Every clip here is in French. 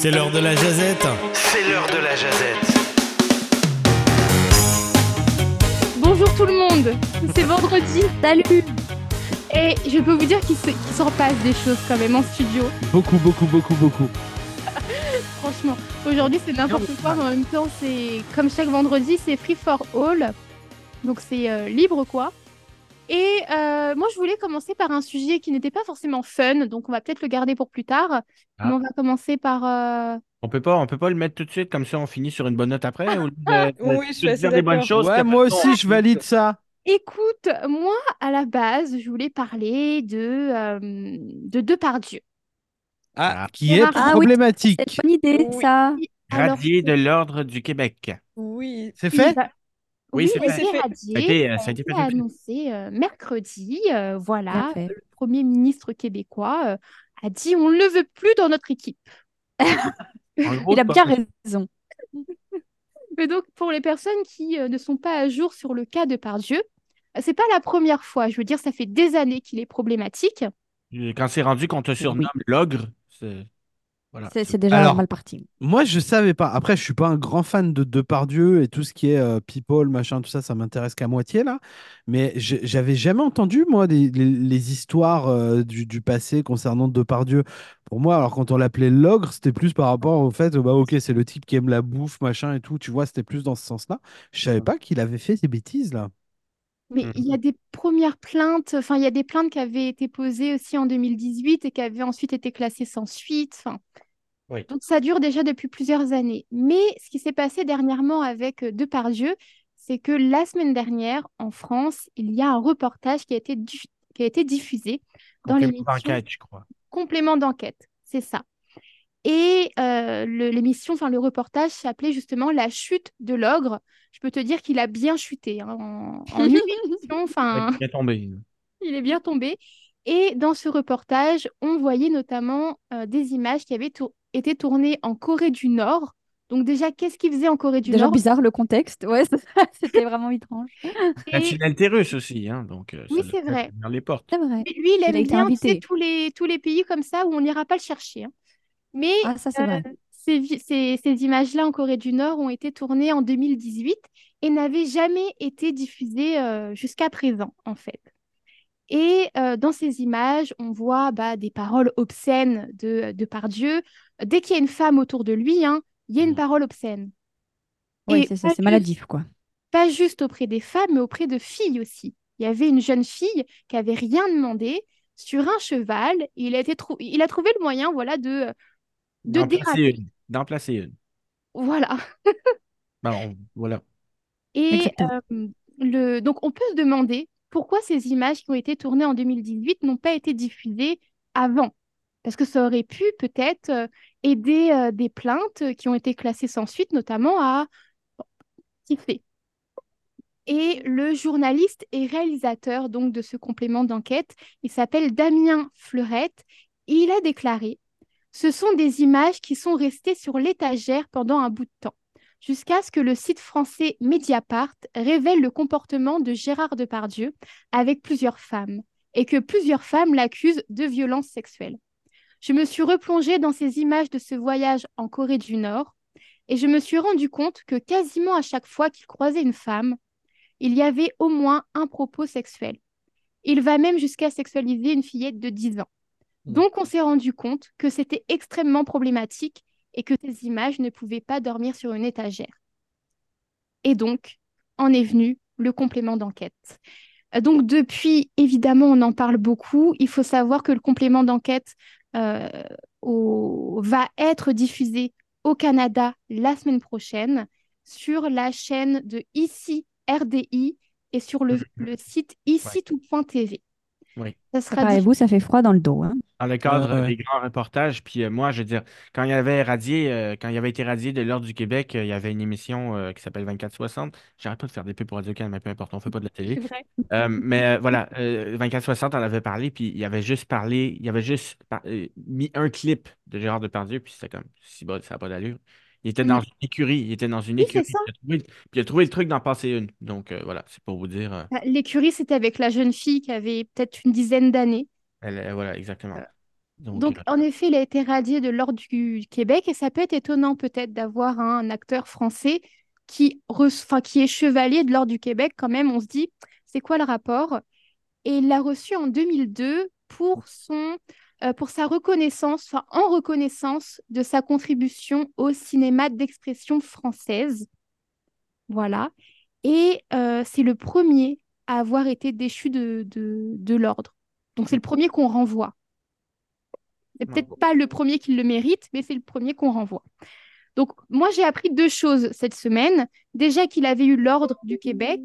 C'est l'heure de la jazette. C'est l'heure de la jazette. Bonjour tout le monde, c'est vendredi. Salut Et je peux vous dire qu'il se- qu'il s'en passe des choses quand même en studio. Beaucoup, beaucoup, beaucoup, beaucoup. Franchement, aujourd'hui c'est n'importe quoi, mais en même temps c'est comme chaque vendredi, c'est free for all. Donc c'est euh, libre quoi. Et euh, moi je voulais commencer par un sujet qui n'était pas forcément fun, donc on va peut-être le garder pour plus tard. Ah. Mais on va commencer par. euh, On peut pas, on peut pas le mettre tout de suite comme ça, on finit sur une bonne note après. au lieu de- de- Oui, je suis dire des bonnes choses. Ouais, moi aussi, je valide ça. Écoute, moi à la base je voulais parler de, euh, de Depardieu. Ah, Ah. qui est Ah oui, problématique. C'est une bonne idée, Oui. ça. Alors, Radié de l'ordre du Québec. Oui. C'est fait? Oui, Oui, c'est fait. radié. Ça a été, euh, Ça ça a été fait été depuis. annoncé euh, mercredi. euh, voilà, fait. le Premier ministre québécois euh, a dit on ne le veut plus dans notre équipe. Gros, Il a bien raison. Mais donc, pour les personnes qui euh, ne sont pas à jour sur le cas de Pardieu, euh, c'est pas la première fois. Je veux dire, ça fait des années qu'il est problématique. Quand c'est rendu qu'on te surnomme l'ogre, c'est. Voilà. C'est déjà Alors, mal parti. Moi, je savais pas. Après, je suis pas un grand fan de Depardieu et tout ce qui est euh, people, machin, tout ça, ça m'intéresse qu'à moitié là. Mais j'avais jamais entendu moi des- les, les histoires euh, du, du passé concernant Depardieu. Pour moi, alors quand on l'appelait l'ogre, c'était plus par rapport au fait, bah ok, c'est le type qui aime la bouffe, machin et tout. Tu vois, c'était plus dans ce sens-là. Je savais pas qu'il avait fait ces bêtises là. Mais Mhm. il y a des premières plaintes, enfin, il y a des plaintes qui avaient été posées aussi en 2018 et qui avaient ensuite été classées sans suite. Enfin, Oui. Donc ça dure déjà depuis plusieurs années. Mais ce qui s'est passé dernièrement avec euh, Depardieu, c'est que la semaine dernière, en France, il y a un reportage qui a été, qui a été diffusé dans Complément l'émission d'enquête, je crois. Complément d'enquête. C'est ça. Et euh, le- l'émission, enfin le reportage s'appelait justement La chute de l'ogre. Je peux te dire qu'il a bien chuté hein, en, en une émission. Enfin, Il est tombé. il est bien tombé. Et dans ce reportage, on voyait notamment euh, des images qui avaient tour- été tournées en Corée du Nord. Donc déjà, qu'est-ce qu'ils faisaient en Corée du Déjà Nord? bizarre le contexte. Ouais, c'était vraiment étrange. Et Nationalité russe aussi, hein, donc. euh, Oui, c'est vrai. les portes. C'est vrai. lui, il Il a aime été bien tous les, tous les pays comme ça où on n'ira pas le chercher. hein. Mais Ah, ça, euh, ces, vi- ces- ces images-là en Corée du Nord ont été tournées en 2018 et n'avaient jamais été diffusées euh, jusqu'à présent, en fait. Et euh, dans ces images, on voit bah, des paroles obscènes de, de Pardieu. Dès qu'il y a une femme autour de lui, hein, il y a une Mhm. parole obscène. Oui, c'est ça, c'est maladif, quoi. Pas juste auprès des femmes, mais auprès de filles aussi. Il y avait une jeune fille qui avait rien demandé sur un cheval. Et il a, été il a trouvé le moyen voilà, de, de D'en placer déraper. une. D'en placer une. Voilà. Bon, voilà. Et euh, le... donc, on peut se demander pourquoi ces images qui ont été tournées en 2018 n'ont pas été diffusées avant. Parce que ça aurait pu peut-être euh, aider euh, des plaintes qui ont été classées sans suite, notamment à kiffer. Et le journaliste et réalisateur donc de ce complément d'enquête, il s'appelle Damien Fleurette. Il a déclaré Ce sont des images qui sont restées sur l'étagère pendant un bout de temps jusqu'à ce que le site français Mediapart révèle le comportement de Gérard Depardieu avec plusieurs femmes et que plusieurs femmes l'accusent de violences sexuelles. Je me suis replongée dans ces images de ce voyage en Corée du Nord et je me suis rendu compte que quasiment à chaque fois qu'il croisait une femme, il y avait au moins un propos sexuel. Il va même jusqu'à sexualiser une fillette de 10 ans. Donc on s'est rendu compte que c'était extrêmement problématique et que ces images ne pouvaient pas dormir sur une étagère. Et donc, en est venu le complément d'enquête. Euh, Donc depuis, évidemment, on en parle beaucoup. Il faut savoir que le complément d'enquête euh, au- va être diffusé au Canada la semaine prochaine sur la chaîne de Ici RDI et sur le, le site ici.tv. Oui. Ça sera Préparez-vous, ça fait froid dans le dos. Hein? Dans le cadre des grands reportages, puis euh, moi, je veux dire, quand il avait radié, euh, quand il avait été radié de l'Ordre du Québec, euh, il y avait une émission euh, qui s'appelle 2460. J'arrête pas de faire des pubs pour Radio-Can, mais peu importe, on fait pas de la télé. C'est vrai. Euh, mais euh, voilà, euh, 2460 en avait parlé, puis il avait juste parlé, il avait juste par- euh, mis un clip de Gérard Depardieu, puis c'était comme, si bon, ça n'a pas d'allure. Il était dans Mm. une écurie, il était dans une Oui, écurie. ça. Il a trouvé, puis il a trouvé le truc d'en passer une. Donc euh, voilà, c'est pour vous dire. euh, Bah, L'écurie, c'était avec la jeune fille qui avait peut-être une dizaine d'années. elle- voilà, exactement. Donc, Donc, euh, en effet, il a été radié de l'Ordre du Québec et ça peut être étonnant peut-être d'avoir un acteur français qui, enfin, qui est chevalier de l'Ordre du Québec quand même. On se dit, c'est quoi le rapport? Et il l'a reçu en 2002 pour son, euh, pour sa reconnaissance, enfin, en reconnaissance de sa contribution au cinéma d'expression française. Voilà. Et euh, c'est le premier à avoir été déchu de, de, de l'Ordre. Donc, c'est le premier qu'on renvoie. C'est peut-être pas le premier qui le mérite, mais c'est le premier qu'on renvoie. Donc, moi, j'ai appris deux choses cette semaine. Déjà qu'il avait eu l'ordre du Québec,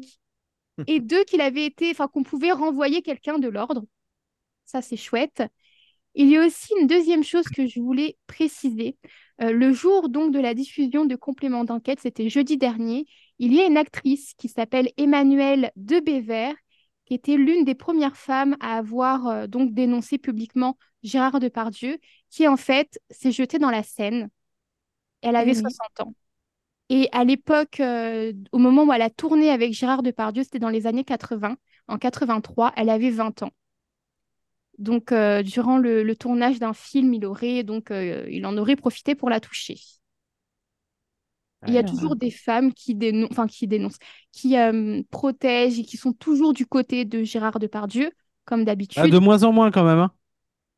et deux, qu'il avait été, enfin, qu'on pouvait renvoyer quelqu'un de l'ordre. Ça, c'est chouette. Il y a aussi une deuxième chose que je voulais préciser. Euh, le jour donc de la diffusion de complément d'enquête, c'était jeudi dernier, il y a une actrice qui s'appelle Emmanuelle Debévert, qui était l'une des premières femmes à avoir euh, donc dénoncé publiquement Gérard Depardieu, qui en fait s'est jetée dans la Seine. Elle avait Eh oui. 60 ans. Et à l'époque, euh, au moment où elle a tourné avec Gérard Depardieu, c'était dans les années 80. En 83, elle avait 20 ans. Donc, euh, durant le, le tournage d'un film, il aurait donc, euh, il en aurait profité pour la toucher. Il y a toujours des femmes qui, dénon- enfin, qui dénoncent, qui euh, protègent et qui sont toujours du côté de Gérard Depardieu, comme Ah, d'habitude. de moins en moins quand même. hein.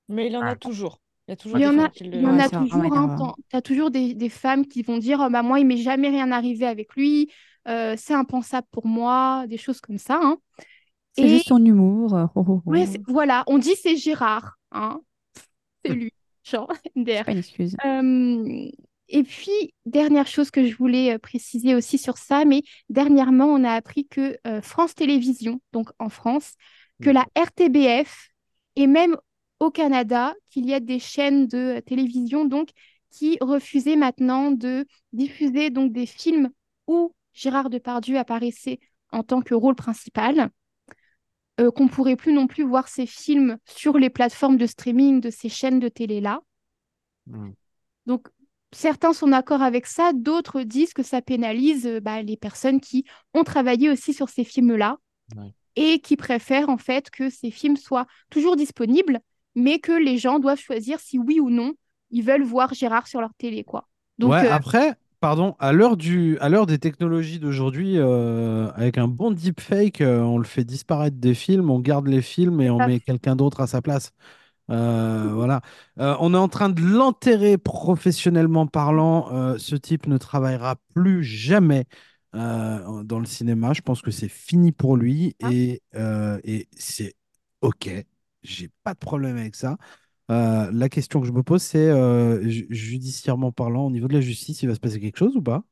Mais il en Ah. a toujours. Il y a toujours Il y en a, il le. en a toujours. Tu as toujours des, des femmes qui vont dire oh, bah, Moi, il m'est jamais rien arrivé avec lui, euh, c'est impensable pour moi, des choses comme ça. hein. C'est Et juste son humour. oh, oh, oh. ouais, voilà, on dit c'est Gérard. Hein. C'est lui, genre, der. pas une excuse. Euh, et puis, dernière chose que je voulais euh, préciser aussi sur ça, mais dernièrement, on a appris que euh, France Télévisions, donc en France, que la RTBF et même au Canada, qu'il y a des chaînes de télévision donc qui refusaient maintenant de diffuser donc des films où Gérard Depardieu apparaissait en tant que rôle principal, euh, qu'on pourrait plus non plus voir ces films sur les plateformes de streaming de ces chaînes de télé-là. Hmm. Donc, certains sont d'accord avec ça, d'autres disent que ça pénalise euh, bah, les personnes qui ont travaillé aussi sur ces films-là Ouais. et qui préfèrent en fait que ces films soient toujours disponibles, mais que les gens doivent choisir si oui ou non ils veulent voir Gérard sur leur télé, quoi. Donc, ouais, euh, après, pardon, à l'heure du, à l'heure des technologies d'aujourd'hui, euh, avec un bon deepfake, euh, on le fait disparaître des films, on garde les films et on met quelqu'un d'autre à sa place. Euh, voilà. On est en train de l'enterrer professionnellement parlant. Ce type ne travaillera plus jamais dans le cinéma. Je pense que c'est fini pour lui Ah. et, et c'est OK. J'ai pas de problème avec ça. Euh, la question que je me pose, c'est euh, ju- judiciairement parlant, au niveau de la justice, il va se passer quelque chose ou pas?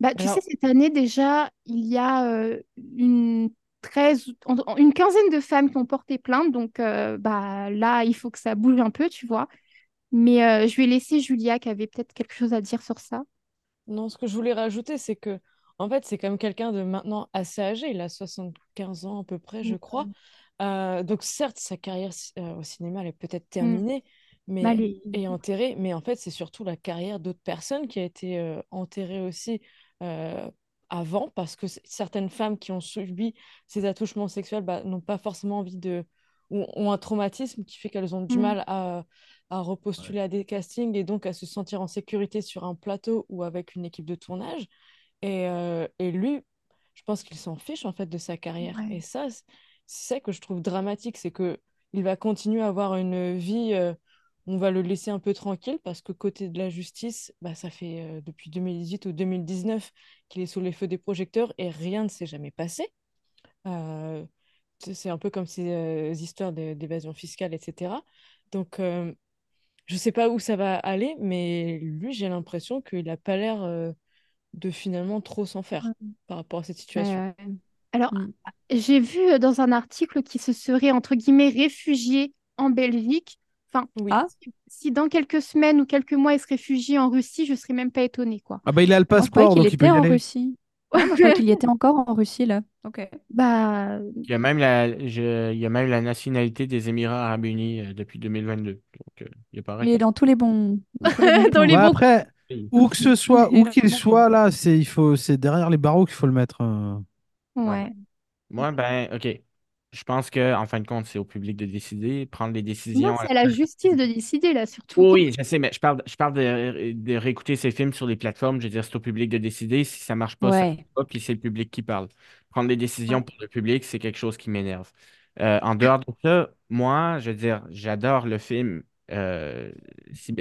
Bah, tu Alors- sais, cette année déjà, il y a euh, une 13, en- en- une quinzaine de femmes qui ont porté plainte. Donc euh, bah, là, il faut que ça bouge un peu, tu vois. Mais euh, je vais laisser Julia qui avait peut-être quelque chose à dire sur ça. Non, ce que je voulais rajouter, c'est que, en fait, c'est quand même quelqu'un de maintenant assez âgé. Il a 75 ans à peu près, je crois. Euh, donc, certes, sa carrière euh, au cinéma, elle est peut-être terminée, mais Bah, les- et enterrée. Mais en fait, c'est surtout la carrière d'autres personnes qui a été euh, enterrée aussi avant, parce que certaines femmes qui ont subi ces attouchements sexuels bah, n'ont pas forcément envie de... ou ont un traumatisme qui fait qu'elles ont du Mm. mal à, à repostuler à des castings et donc à se sentir en sécurité sur un plateau ou avec une équipe de tournage. Et, et lui, je pense qu'il s'en fiche en fait de sa carrière. Ouais. Et ça, c'est ça que je trouve dramatique, c'est que il va continuer à avoir une vie, euh, on va le laisser un peu tranquille parce que côté de la justice, bah, ça fait euh, depuis 2018 ou 2019 qu'il est sous les feux des projecteurs et rien ne s'est jamais passé. Euh, c'est un peu comme ces euh, histoires d'évasion fiscale, etc. Donc, je sais pas où ça va aller, mais lui, j'ai l'impression qu'il n'a pas l'air de finalement trop s'en faire par rapport à cette situation. Ouais, ouais. Alors, Mm. j'ai vu euh, dans un article qu'il se serait, entre guillemets, réfugié en Belgique. Enfin, Oui. Ah. si, si dans quelques semaines ou quelques mois, il se réfugie en Russie, je serais même pas étonnée, quoi. Ah bah il a le passeport, qu'il donc il peut était y en aller. Russie. Je croyais qu'il y était encore en Russie, là. Ok. Bah, Il y a même la, je- il y a même la nationalité des Émirats Arabes Unis euh, depuis 2022. Donc, euh, il paraît Il est dans tous les bons. Dans les après, où que ce soit, Il est où qu'il soit, là, c'est il faut, c'est derrière les barreaux qu'il faut le mettre. euh. Ouais. Moi, ben, OK. Je pense que en fin de compte, c'est au public de décider, prendre les Non, décisions. c'est à la justice de décider, là, surtout. Oui, oui, je sais, mais je parle, je parle de, de réécouter ces films sur les plateformes. Je veux dire, c'est au public de décider. Si ça marche pas, ça marche Ouais. pas, puis c'est le public qui parle. Prendre des décisions pour le public, c'est quelque chose qui m'énerve. Euh, en dehors de ça, moi, je veux dire, j'adore le film euh,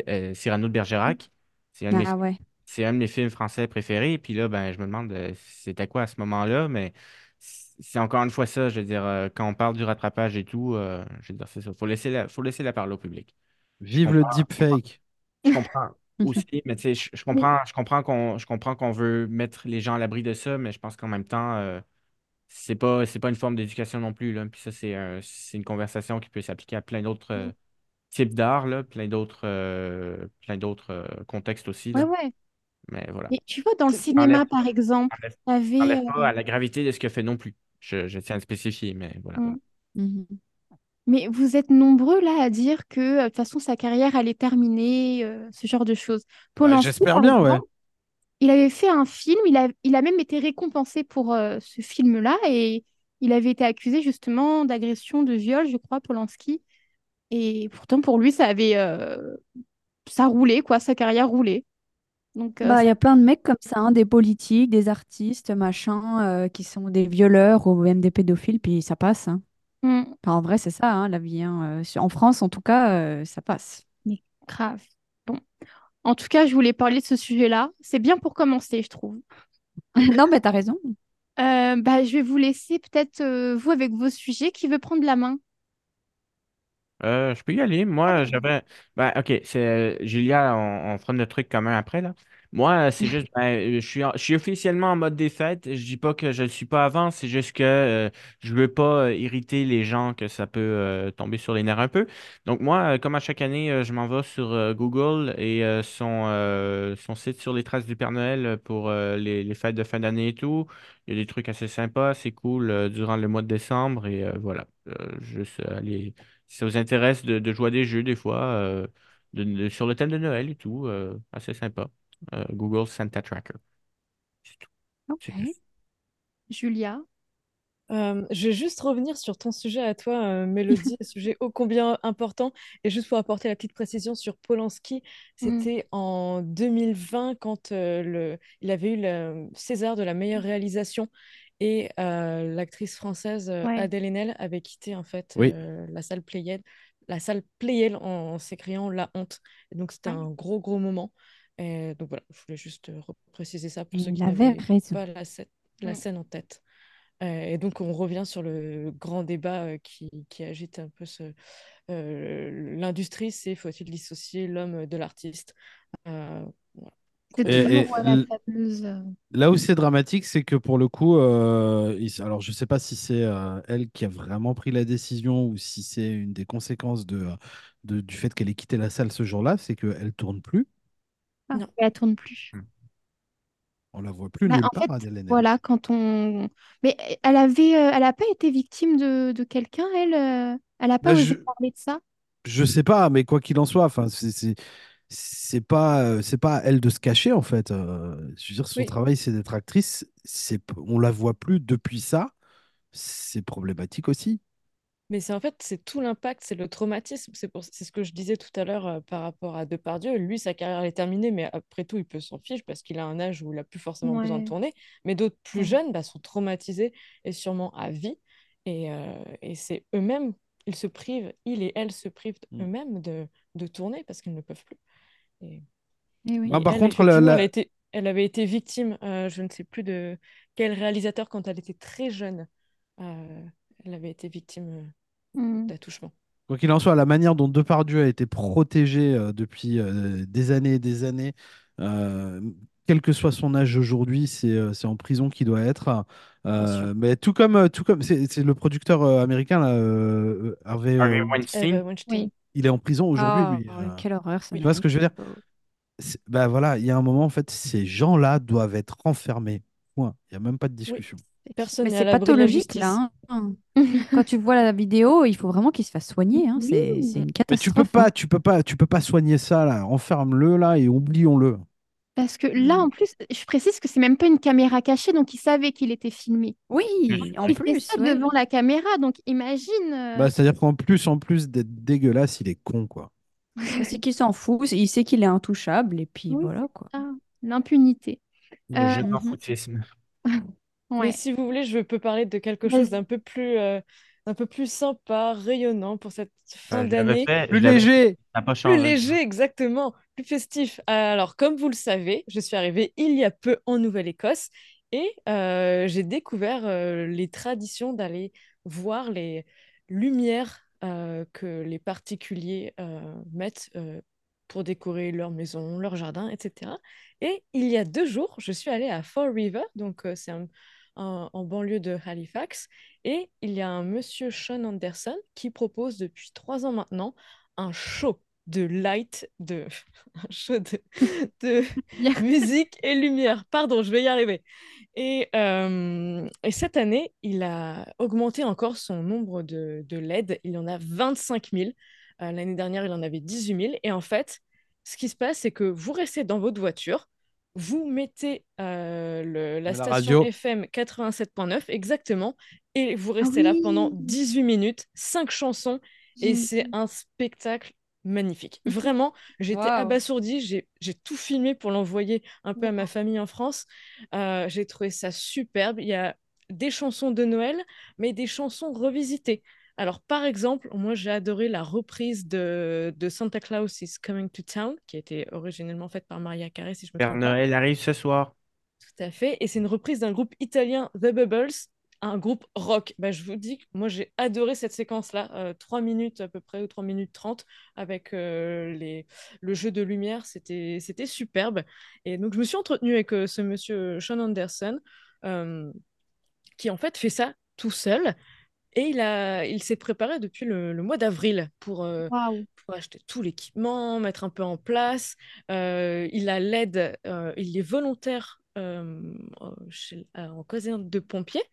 euh, Cyrano de Bergerac. C'est un de mes, Ah ouais. C'est un de mes films français préférés. Puis là, ben, je me demande euh, c'était quoi à ce moment-là, mais c'est encore une fois ça. Je veux dire, euh, quand on parle du rattrapage et tout, euh, je veux dire, c'est ça. Faut laisser la, faut laisser la parole au public. Vive le deepfake. je comprends aussi, mais tu sais, je, je comprends, je comprends qu'on, je comprends qu'on veut mettre les gens à l'abri de ça, mais je pense qu'en même temps, euh, c'est pas, c'est pas une forme d'éducation non plus, là. Puis ça, c'est un- c'est une conversation qui peut s'appliquer à plein d'autres euh, types d'art, là, plein d'autres, euh, plein d'autres euh, contextes aussi, Ouais, là. ouais. Mais voilà. Et tu vois, dans le cinéma, par exemple, t'avais... enlève euh, pas à la gravité de ce qu'il a fait non plus. Je, je tiens à le spécifier, mais voilà. mm. Mhm. Mais vous êtes nombreux là à dire que euh, de toute façon sa carrière allait terminer, euh, ce genre de choses. Bah, Polanski, j'espère bien, ouais. il avait fait un film, il a, il a même été récompensé pour euh, ce film-là et il avait été accusé justement d'agression, de viol, je crois, Polanski. Et pourtant pour lui ça avait, euh, ça roulait quoi, sa carrière roulait. Donc euh, Bah, il y a plein de mecs comme ça, hein, des politiques, des artistes, machin, euh, qui sont des violeurs ou même des pédophiles, puis ça passe. hein. Mm, Enfin, en vrai, c'est ça, hein, la vie. hein. Euh, sur- En France, en tout cas, euh, ça passe. mais grave. Bon, en tout cas, je voulais parler de ce sujet-là. C'est bien pour commencer, je trouve. Non, mais t'as raison. Euh, bah, je vais vous laisser peut-être euh, vous avec vos sujets. Qui veut prendre la main? Euh, je peux y aller. Moi, j'avais. Ben, OK, c'est Julia, on, on fera notre truc commun après, là. Moi, c'est juste, ben, je suis, en- je suis officiellement en mode défaite. Je dis pas que je le suis pas avant, c'est juste que euh, je veux pas euh, irriter les gens que ça peut euh, tomber sur les nerfs un peu. Donc, moi, euh, comme à chaque année, euh, je m'en vais sur euh, Google et euh, son, euh, son site sur les traces du Père Noël pour euh, les, les fêtes de fin d'année et tout. Il y a des trucs assez sympas, c'est cool euh, durant le mois de décembre et euh, voilà. Euh, juste aller si ça vous intéresse de, de jouer à des jeux des fois euh, de- de- sur le thème de Noël et tout, euh, assez sympa. Euh, Google Santa Tracker. C'est tout. Ok. Julia? Euh, je vais juste revenir sur ton sujet à toi, euh, Mélodie, un sujet ô combien important. Et juste pour apporter la petite précision sur Polanski, Mm. c'était en 2020 quand euh, le, il avait eu le César de la meilleure réalisation et euh, l'actrice française euh, Ouais. Adèle Haenel avait quitté en fait Oui. euh, la salle Playel, la salle Playel en, en s'écriant La Honte. Et donc c'était Ouais. un gros gros moment. Et donc voilà, je voulais juste préciser ça pour Et ceux qui n'avaient pas la, scè- la Ouais. scène en tête. Euh, et donc, on revient sur le grand débat euh, qui, qui agite un peu ce, euh, l'industrie, c'est faut-il dissocier l'homme de l'artiste? Euh, voilà. C'est Gros Et- et euh, la l- fameuse. Là où c'est dramatique, c'est que pour le coup, euh, il- alors je sais pas si c'est euh, elle qui a vraiment pris la décision ou si c'est une des conséquences de, de- du fait qu'elle ait quitté la salle ce jour-là, c'est qu'elle tourne plus. ah, Non. elle tourne plus. On la voit plus Bah, nulle part, fait, voilà, quand on. Mais elle avait, euh, elle a pas été victime de, de quelqu'un, elle. Elle a pas Bah, osé je, parler de ça? je sais pas, mais quoi qu'il en soit, enfin, c'est c'est pas euh, c'est pas à elle de se cacher en fait. Euh, je veux dire, son Oui, travail c'est d'être actrice. C'est on la voit plus depuis ça. C'est problématique aussi. mais c'est en fait, c'est tout l'impact, c'est le traumatisme. C'est pour, c'est ce que je disais tout à l'heure euh, par rapport à Depardieu. Lui, sa carrière est terminée, mais après tout, il peut s'en fiche parce qu'il a un âge où il n'a plus forcément besoin de tourner. Mais d'autres plus Ouais. jeunes bah, sont traumatisés et sûrement à vie. Et, euh, et c'est eux-mêmes, ils se privent, ils et elles se privent Mm. eux-mêmes de, de tourner parce qu'ils ne peuvent plus. Et, Eh oui. Ah, par elle, contre, la, elle été, avait été victime, euh, je ne sais plus de quel réalisateur, quand elle était très jeune, euh, elle avait été victime euh, Mm. d'attouchement. Quoi qu'il en soit, la manière dont Depardieu a été protégé euh, depuis euh, des années et des années, euh, quel que soit son âge aujourd'hui, c'est euh, c'est en prison qu'il doit être. Euh, mais tout comme, tout comme c'est c'est le producteur américain, là, euh, Harvey, Harvey Weinstein. Eva Weinstein. Oui. Il est en prison aujourd'hui, Ah, lui. euh. quelle horreur, ça Oui. Tu vois ce que je veux dire? Bah voilà, il y a un moment, en fait, ces gens-là doivent être enfermés. Point. Il n'y a même pas de Oui, discussion. personne Mais c'est pathologique, là. hein. Quand tu vois la vidéo, il faut vraiment qu'il se fasse soigner. hein. C'est Oui. une Mais tu peux catastrophe. pas, hein. tu peux pas, tu peux pas soigner ça là. Enferme-le là et oublions-le. Parce que là, Mm. en plus, je précise que c'est même pas une caméra cachée, donc il savait qu'il était filmé. Oui, Mm. en il plus, ça ouais. devant la caméra, donc imagine. euh, Bah, c'est-à-dire qu'en plus, en plus d'être dégueulasse, il est con, quoi. C'est qu'il s'en fout, il sait qu'il est intouchable, et puis Oui, voilà, quoi. ah, l'impunité. Le Euh, jeu mhm. Mais Ouais. si vous voulez, je peux parler de quelque chose d'un peu plus, euh, d'un peu plus sympa, rayonnant pour cette fin Euh, je l'avais d'année. Plus léger Plus léger, exactement, plus festif. Alors, comme vous le savez, je suis arrivée il y a peu en Nouvelle-Écosse et euh, j'ai découvert euh, les traditions d'aller voir les lumières euh, que les particuliers mettent pour décorer leur maison, leur jardin, etc. Et il y a deux jours, je suis allée à Fall River, donc c'est en banlieue de Halifax, et il y a un monsieur Sean Anderson qui propose depuis trois ans maintenant un show de light, de show de, musique et lumière. Pardon, je vais y arriver. Et, euh, et cette année, il a augmenté encore son nombre de, de LED. Il en a 25 000. Euh, L'année dernière, il en avait 18 000. Et en fait, ce qui se passe, c'est que vous restez dans votre voiture, vous mettez euh, le- la La station radio. FM 87.9 exactement, et vous Ah restez là pendant oui. 18 minutes, 5 chansons, et c'est un spectacle magnifique. Vraiment, j'étais Waouh. abasourdie, j'ai tout filmé pour l'envoyer un peu à ma famille en France. Euh, j'ai trouvé ça superbe. Il y a des chansons de Noël, mais des chansons revisitées. Alors, par exemple, moi, j'ai adoré la reprise de, de Santa Claus is Coming to Town, qui a été originellement faite par Maria Carey, si je me Père trompe. Noël arrive ce soir. Tout à fait. Et c'est une reprise d'un groupe italien, The Bubbles, un groupe rock. Bah, je vous dis que moi, j'ai adoré cette séquence-là. euh, 3 minutes à peu près, ou 3 minutes 30, avec euh, les... le jeu de lumière. C'était superbe. Et donc, je me suis entretenue avec euh, ce monsieur Sean Anderson, euh, qui en fait fait ça tout seul. Et il a, il s'est préparé depuis le, le mois d'avril pour, pour acheter tout l'équipement, mettre un peu en place. Il a l'aide, il est volontaire euh, euh, chez- euh, en caserne de pompiers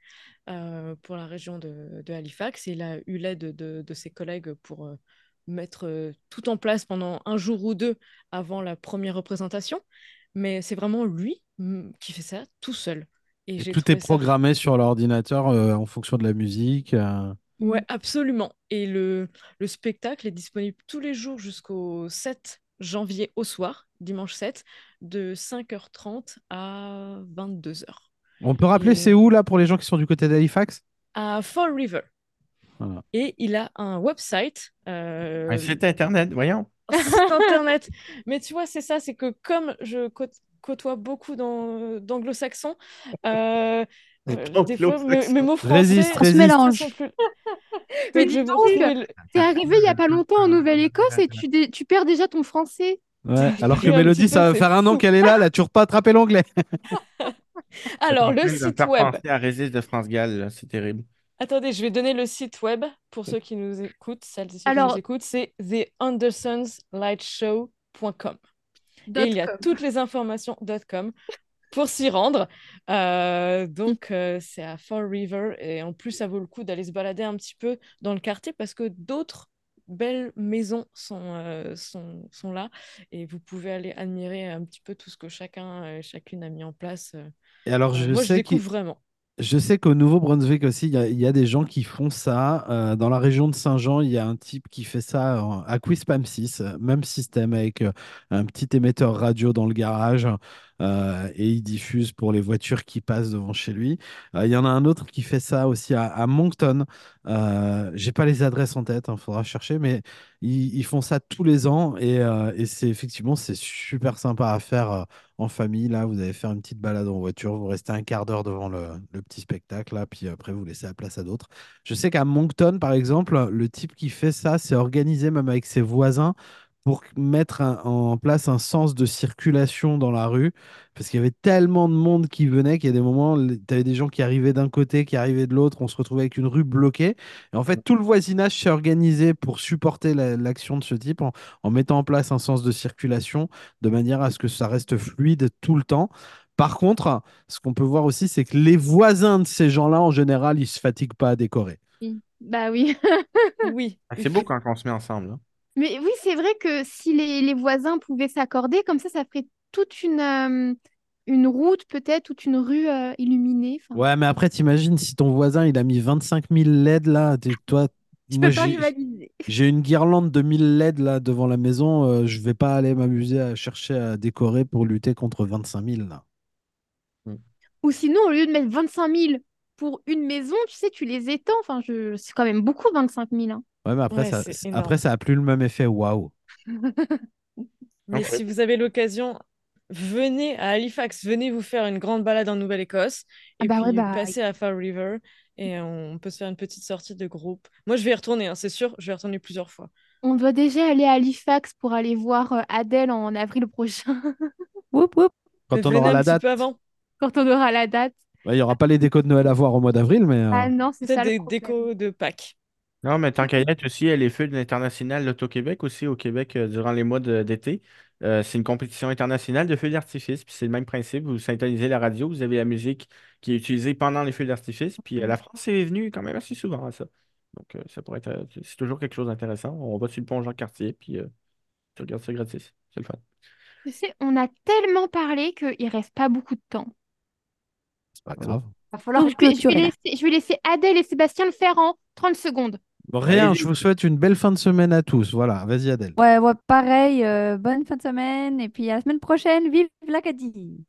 euh, pour la région de, de Halifax. Il a eu l'aide de, de ses collègues pour euh, mettre euh, tout en place pendant un jour ou deux avant la première représentation. Mais c'est vraiment lui mm, qui fait ça tout seul. Et Et j'ai tout est ça programmé sur l'ordinateur en fonction de la musique. Ouais, absolument. Et le, le spectacle est disponible tous les jours jusqu'au 7 janvier au soir, dimanche 7, de 5h30 à 22h. On peut rappeler Et- c'est où là pour les gens qui sont du côté d'Halifax? À Fall River. Voilà. Et il a un website, euh, site internet, voyons. site internet. Mais tu vois, c'est ça, c'est que comme je côtoie beaucoup d'anglo-saxons, euh, euh, des fois, mes, mes mots français Résiste, résiste. mélange. plus- Mais dis donc, T'es arrivé il y a pas longtemps en Nouvelle-Écosse et tu, dé- tu perds déjà ton français. Ouais, alors que Mélodie, ça va c'est faire un an qu'elle est là, a toujours pas attrapé l'anglais. Alors, le site web. penser à de France Gall, c'est terrible. Attendez, je vais donner le site web pour ceux qui nous écoutent, celles et ceux qui nous écoutent, c'est theandersonslightshow.com. Et il y a com. toutes les informations .com pour s'y rendre. Euh, donc, euh, c'est à Fall River. Et en plus, ça vaut le coup d'aller se balader un petit peu dans le quartier parce que d'autres belles maisons sont, euh, sont, sont là. Et vous pouvez aller admirer un petit peu tout ce que chacun et chacune a mis en place. Et alors, je moi, je sais découvre vraiment. Je sais qu'au Nouveau-Brunswick aussi, il y, a- il y a des gens qui font ça. Euh, dans la région de Saint-Jean, il y a un type qui fait ça en- à Quispam 6, euh, même système avec euh, un petit émetteur radio dans le garage euh, et il diffuse pour les voitures qui passent devant chez lui. Euh, il y en a un autre qui fait ça aussi à, Moncton. Euh, j'ai pas les adresses en tête, il faudra chercher, mais ils, font ça tous les ans et, euh, et c'est effectivement c'est super sympa à faire. en famille, là, vous allez faire une petite balade en voiture, vous restez un quart d'heure devant le, le petit spectacle, là, puis après, vous laissez la place à d'autres. Je sais qu'à Moncton, par exemple, le type qui fait ça, c'est organisé même avec ses voisins pour mettre un- en place un sens de circulation dans la rue, parce qu'il y avait tellement de monde qui venait qu'il y a des moments, tu avais des gens qui arrivaient d'un côté, qui arrivaient de l'autre, on se retrouvait avec une rue bloquée. Et en fait, tout le voisinage s'est organisé pour supporter la- l'action de ce type en, en mettant en place un sens de circulation de manière à ce que ça reste fluide tout le temps. Par contre, ce qu'on peut voir aussi, c'est que les voisins de ces gens-là, en général, ils se fatiguent pas à décorer. Bah oui. Oui. C'est beau quand on se met ensemble. hein. Mais oui, c'est vrai que si les, les voisins pouvaient s'accorder, comme ça, ça ferait toute une, euh, une route, peut-être, toute une rue euh, illuminée. Enfin, Ouais, mais après, t'imagines si ton voisin, il a mis 25 000 LED là, t'es- toi, Je moi, peux pas j'ai rivaliser. j'ai une guirlande de 1000 LED là devant la maison, euh, je vais pas aller m'amuser à chercher à décorer pour lutter contre 25 000 là. Ou sinon, au lieu de mettre 25 000 pour une maison, tu sais, tu les étends. Enfin, je... c'est quand même beaucoup, 25 000. hein. Ouais, mais après, Ouais, ça, après, ça a plus le même effet, waouh. Mais si vous avez l'occasion, venez à Halifax, venez vous faire une grande balade en Nouvelle-Écosse Ah et bah ouais, puis bah, passez à Far River et on peut se faire une petite sortie de groupe. Moi, je vais y retourner, hein, c'est sûr, je vais y retourner plusieurs fois. On doit déjà aller à Halifax pour aller voir euh, Adèle en avril prochain, Whoop, whoop. Quand Mais on aura un la petit date, peu avant. quand on aura la date. Ouais, il y aura pas les décos de Noël à voir au mois d'avril, mais euh, Ah non, c'est Peut-être ça le des problème. décos de Pâques. Non, mais tant qu'à y être aussi, les feux de l'International l'Auto-Québec aussi au Québec euh, durant les mois de- d'été. Euh, c'est une compétition internationale de feux d'artifice. Puis c'est le même principe. Vous syntonisez la radio, vous avez la musique qui est utilisée pendant les feux d'artifice. Puis euh, la France est venue quand même assez souvent à ça. Donc euh, ça pourrait être. euh, c'est toujours quelque chose d'intéressant. On va sur le pont Jean-Cartier, puis euh, tu regardes ça gratis. C'est le fun. Tu sais, on a tellement parlé qu'il reste pas beaucoup de temps. c'est pas grave. Va falloir je, vais, je vais clôturer là. laisser, je vais laisser Adèle et Sébastien le faire en 30 secondes. Bon, rien, je vous souhaite une belle fin de semaine à tous. Voilà, vas-y Adèle. Ouais, ouais, pareil. euh, bonne fin de semaine. Et puis à la semaine prochaine. Vive l'Acadie.